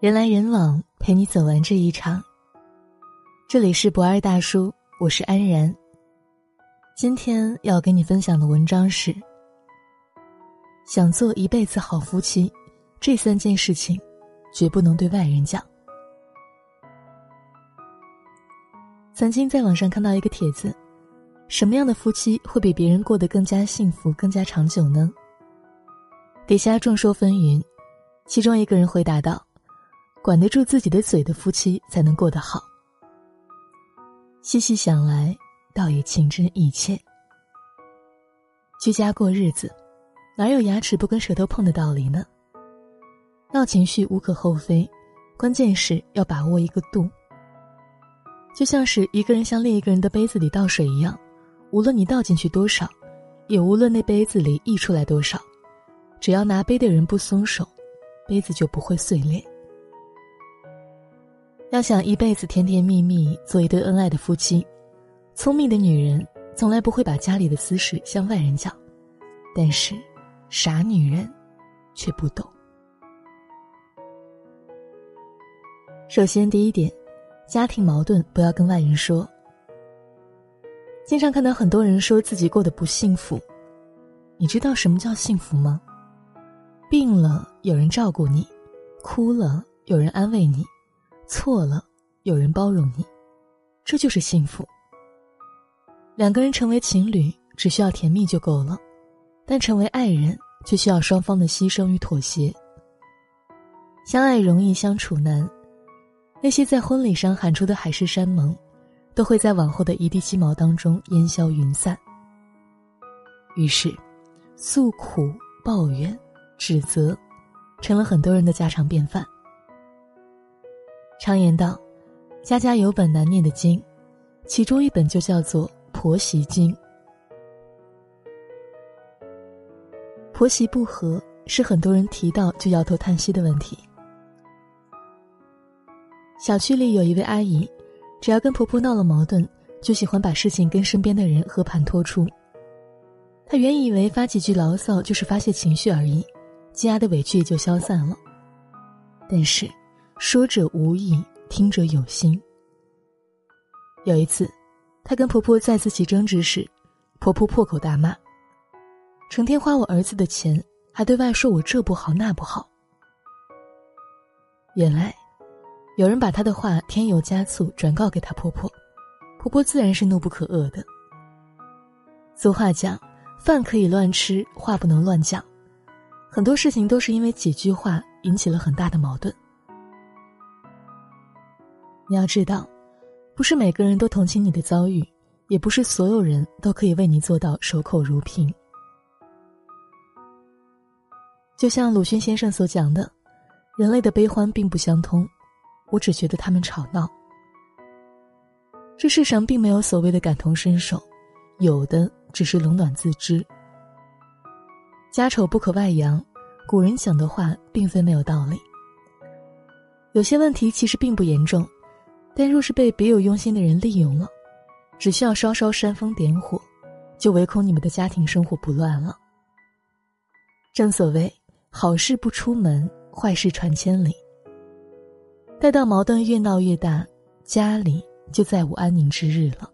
人来人往，陪你走完这一场。这里是不二大叔，我是安然。今天要跟你分享的文章是：想做一辈子好夫妻，这三件事情绝不能对外人讲。曾经在网上看到一个帖子，什么样的夫妻会比别人过得更加幸福、更加长久呢？底下众说纷纭，其中一个人回答道。管得住自己的嘴的夫妻才能过得好。细细想来，倒也情真意切。居家过日子，哪有牙齿不跟舌头碰的道理呢？闹情绪无可厚非，关键是要把握一个度。就像是一个人向另一个人的杯子里倒水一样，无论你倒进去多少，也无论那杯子里溢出来多少，只要拿杯的人不松手，杯子就不会碎裂。要想一辈子甜甜蜜蜜做一对恩爱的夫妻，聪明的女人从来不会把家里的私事向外人讲，但是，傻女人，却不懂。首先，第一点，家庭矛盾不要跟外人说。经常看到很多人说自己过得不幸福，你知道什么叫幸福吗？病了有人照顾你，哭了有人安慰你。错了，有人包容你，这就是幸福。两个人成为情侣，只需要甜蜜就够了；但成为爱人，却需要双方的牺牲与妥协。相爱容易相处难，那些在婚礼上喊出的海誓山盟，都会在往后的一地鸡毛当中烟消云散。于是，诉苦、抱怨、指责，成了很多人的家常便饭。常言道：“家家有本难念的经”，其中一本就叫做《婆媳经》。婆媳不和是很多人提到就摇头叹息的问题。小区里有一位阿姨，只要跟婆婆闹了矛盾，就喜欢把事情跟身边的人和盘托出。她原以为发几句牢骚就是发泄情绪而已，积压的委屈也就消散了。但是。说者无意，听者有心。有一次，她跟婆婆再次起争执时，婆婆破口大骂：“成天花我儿子的钱，还对外说我这不好那不好。”原来，有人把她的话添油加醋转告给她婆婆，婆婆自然是怒不可遏的。俗话讲：“饭可以乱吃，话不能乱讲。”很多事情都是因为几句话引起了很大的矛盾。你要知道，不是每个人都同情你的遭遇，也不是所有人都可以为你做到守口如瓶。就像鲁迅先生所讲的，人类的悲欢并不相通，我只觉得他们吵闹。这世上并没有所谓的感同身受，有的只是冷暖自知。家丑不可外扬，古人讲的话并非没有道理。有些问题其实并不严重。但若是被别有用心的人利用了，只需要稍稍煽风点火，就唯恐你们的家庭生活不乱了。正所谓好事不出门，坏事传千里。待到矛盾越闹越大，家里就再无安宁之日了。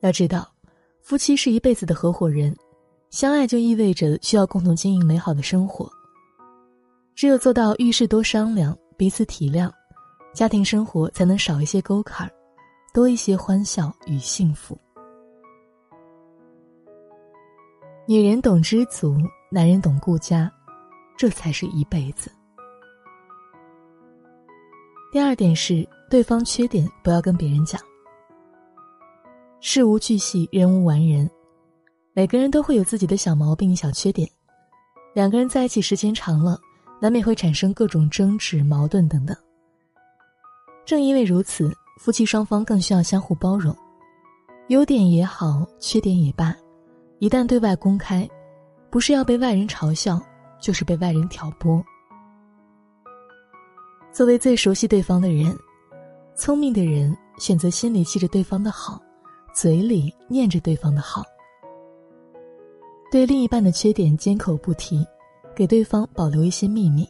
要知道，夫妻是一辈子的合伙人，相爱就意味着需要共同经营美好的生活。只有做到遇事多商量，彼此体谅。家庭生活才能少一些沟坎儿，多一些欢笑与幸福。女人懂知足，男人懂顾家，这才是一辈子。第二点是，对方缺点不要跟别人讲。事无巨细，人无完人，每个人都会有自己的小毛病、小缺点。两个人在一起时间长了，难免会产生各种争执、矛盾等等。正因为如此，夫妻双方更需要相互包容，优点也好，缺点也罢，一旦对外公开，不是要被外人嘲笑，就是被外人挑拨。作为最熟悉对方的人，聪明的人选择心里记着对方的好，嘴里念着对方的好，对另一半的缺点缄口不提，给对方保留一些秘密。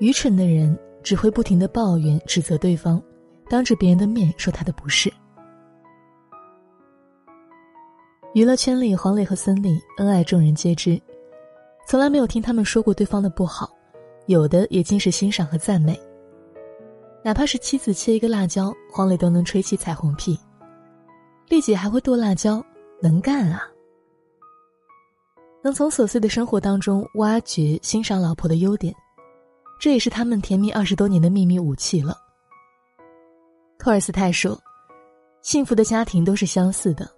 愚蠢的人只会不停的抱怨、指责对方，当着别人的面说他的不是。娱乐圈里，黄磊和孙俪恩爱，众人皆知，从来没有听他们说过对方的不好，有的也尽是欣赏和赞美。哪怕是妻子切一个辣椒，黄磊都能吹起彩虹屁。丽姐还会剁辣椒，能干啊！能从琐碎的生活当中挖掘、欣赏老婆的优点。这也是他们甜蜜二十多年的秘密武器了。托尔斯泰说：“幸福的家庭都是相似的，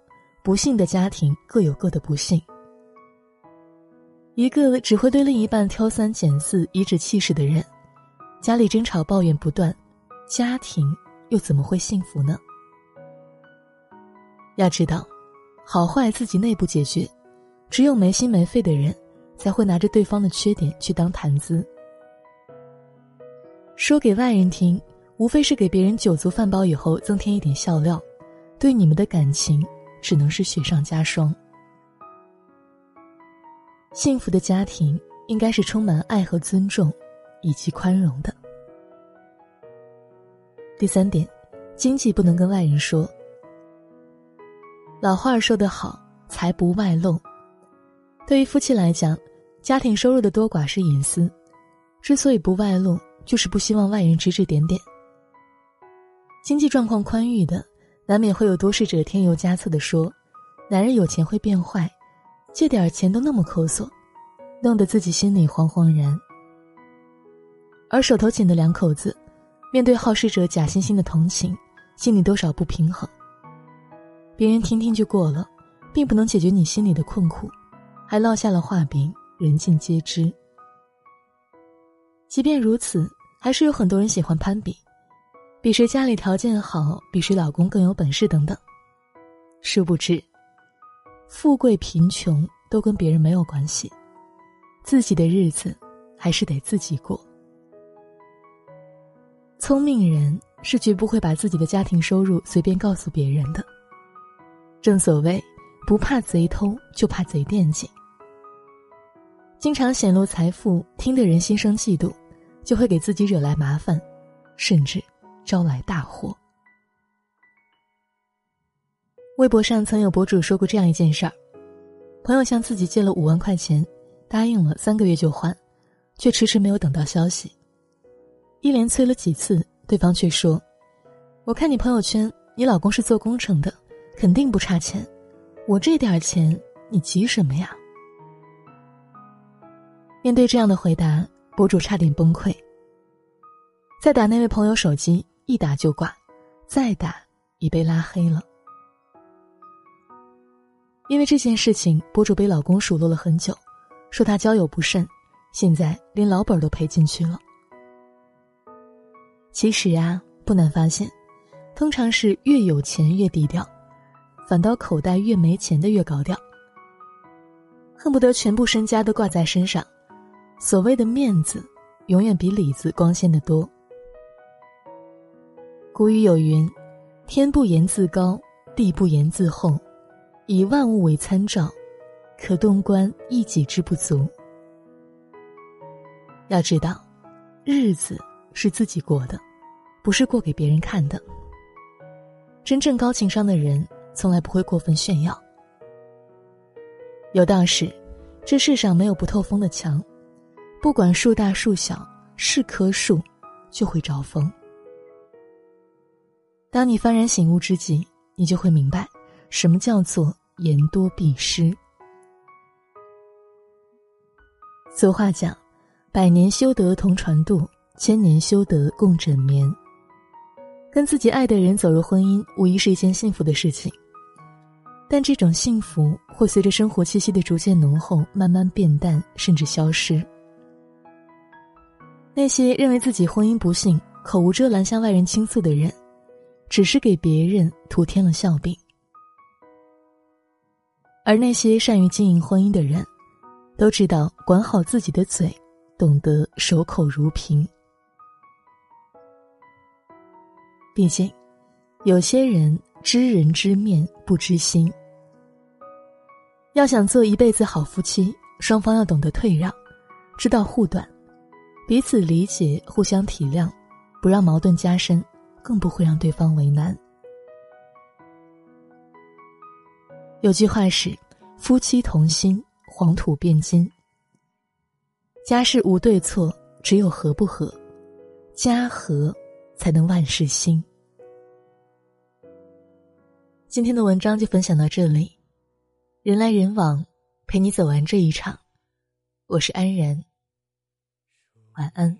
不幸的家庭各有各的不幸。”一个只会对另一半挑三拣四、颐指气使的人，家里争吵抱怨不断，家庭又怎么会幸福呢？要知道，好坏自己内部解决，只有没心没肺的人，才会拿着对方的缺点去当谈资。说给外人听，无非是给别人酒足饭饱以后增添一点笑料，对你们的感情只能是雪上加霜。幸福的家庭应该是充满爱和尊重，以及宽容的。第三点，经济不能跟外人说。老话说得好，财不外露。对于夫妻来讲，家庭收入的多寡是隐私，之所以不外露。就是不希望外人指指点点。经济状况宽裕的，难免会有多事者添油加醋的说：“男人有钱会变坏，借点钱都那么抠索，弄得自己心里惶惶然。”而手头紧的两口子，面对好事者假惺惺的同情，心里多少不平衡。别人听听就过了，并不能解决你心里的困苦，还落下了画饼，人尽皆知。即便如此，还是有很多人喜欢攀比，比谁家里条件好，比谁老公更有本事等等。殊不知，富贵贫穷都跟别人没有关系，自己的日子还是得自己过。聪明人是绝不会把自己的家庭收入随便告诉别人的。正所谓，不怕贼偷，就怕贼惦记。经常显露财富，听得人心生嫉妒。就会给自己惹来麻烦，甚至招来大祸。微博上曾有博主说过这样一件事儿：朋友向自己借了五万块钱，答应了三个月就还，却迟迟没有等到消息。一连催了几次，对方却说：“我看你朋友圈，你老公是做工程的，肯定不差钱。我这点钱，你急什么呀？”面对这样的回答。博主差点崩溃。再打那位朋友手机，一打就挂，再打已被拉黑了。因为这件事情，博主被老公数落了很久，说他交友不慎，现在连老本都赔进去了。其实啊，不难发现，通常是越有钱越低调，反倒口袋越没钱的越高调，恨不得全部身家都挂在身上。所谓的面子，永远比里子光鲜的多。古语有云：“天不言自高，地不言自厚，以万物为参照，可洞观一己之不足。”要知道，日子是自己过的，不是过给别人看的。真正高情商的人，从来不会过分炫耀。有道是：“这世上没有不透风的墙。”不管树大树小，是棵树，就会招风。当你幡然醒悟之际，你就会明白，什么叫做言多必失。俗话讲：“百年修得同船渡，千年修得共枕眠。”跟自己爱的人走入婚姻，无疑是一件幸福的事情。但这种幸福会随着生活气息的逐渐浓厚，慢慢变淡，甚至消失。那些认为自己婚姻不幸、口无遮拦向外人倾诉的人，只是给别人徒添了笑柄；而那些善于经营婚姻的人，都知道管好自己的嘴，懂得守口如瓶。毕竟，有些人知人知面不知心。要想做一辈子好夫妻，双方要懂得退让，知道护短。彼此理解，互相体谅，不让矛盾加深，更不会让对方为难。有句话是：“夫妻同心，黄土变金。”家事无对错，只有合不合。家和，才能万事兴。今天的文章就分享到这里，人来人往，陪你走完这一场。我是安然，晚安。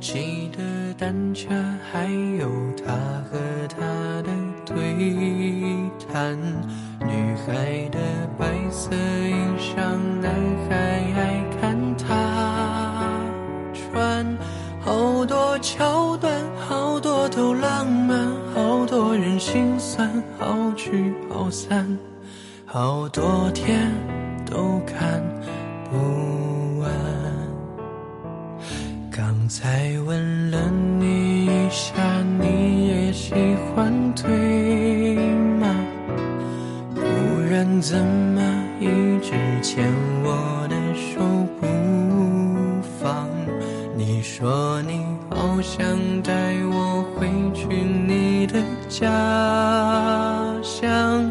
骑的单车，还有他和她的对谈。女孩的白色衣裳，男孩爱看她穿。好多桥段，好多都浪漫，好多人心酸，好聚好散，好多天都看不完。刚才问了你一下，你也喜欢对吗？不然怎么一直牵我的手不放？你说你好想带我回去你的家乡，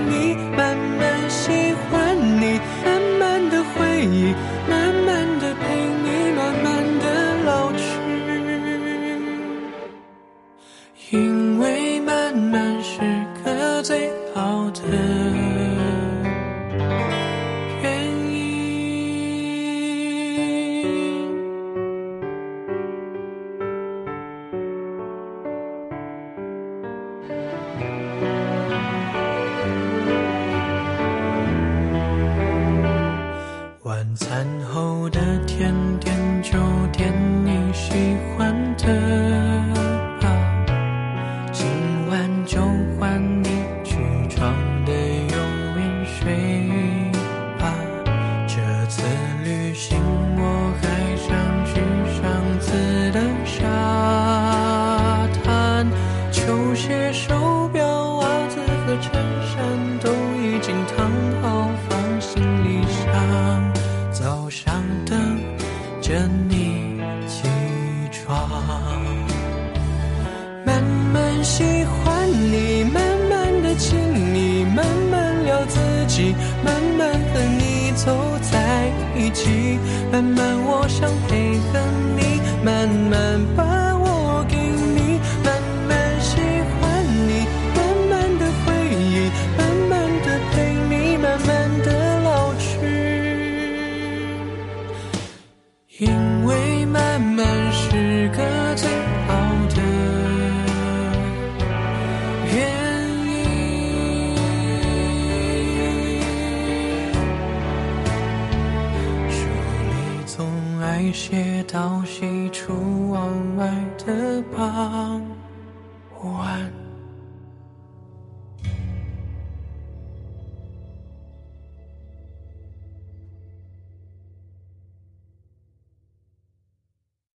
旅行。慢慢我想陪到西出望外的傍。